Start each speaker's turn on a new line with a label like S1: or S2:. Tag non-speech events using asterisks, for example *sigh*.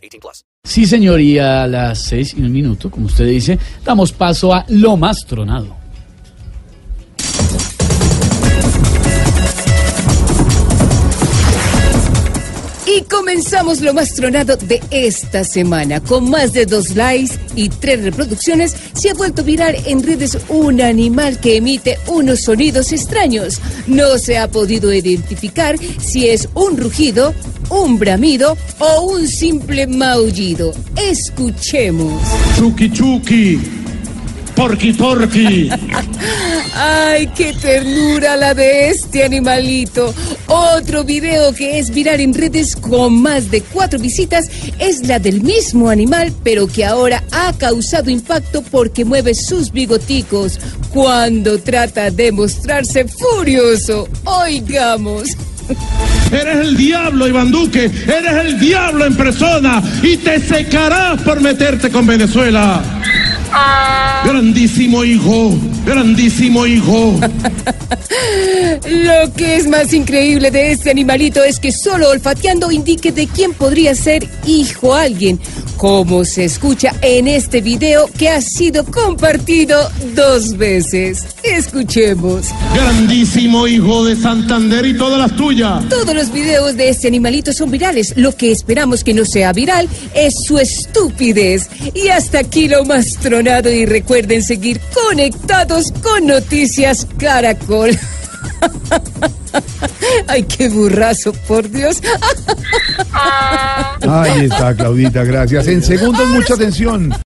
S1: 18 plus.
S2: Sí, señor, y a las seis y un minuto, como usted dice, damos paso a lo más tronado.
S3: Y comenzamos lo más tronado de esta semana. Con más de dos likes y tres reproducciones, se ha vuelto viral en redes un animal que emite unos sonidos extraños. No se ha podido identificar si es un rugido, un bramido o un simple maullido. Escuchemos.
S4: Chuki Chuki, Porky Porky. *laughs*
S3: ¡Ay, qué ternura la de este animalito! Otro video que es viral en redes con más de cuatro visitas es la del mismo animal, pero que ahora ha causado impacto porque mueve sus bigoticos cuando trata de mostrarse furioso. Oigamos.
S4: Eres el diablo, Iván Duque. Eres el diablo en persona y te secarás por meterte con Venezuela. Grandísimo hijo, grandísimo hijo. *laughs*
S3: Lo que es más increíble de este animalito es que solo olfateando indique de quién podría ser hijo alguien, como se escucha en este video que ha sido compartido dos veces. Escuchemos.
S4: Grandísimo hijo de Santander y todas las tuyas.
S3: Todos los videos de este animalito son virales. Lo que esperamos que no sea viral es su estupidez. Y hasta aquí lo más tronado y recuerden seguir conectados con Noticias Caracol. *laughs* Ay, qué burrazo, por Dios. *laughs*
S5: Ahí está, Claudita, gracias. En segundos, mucha atención.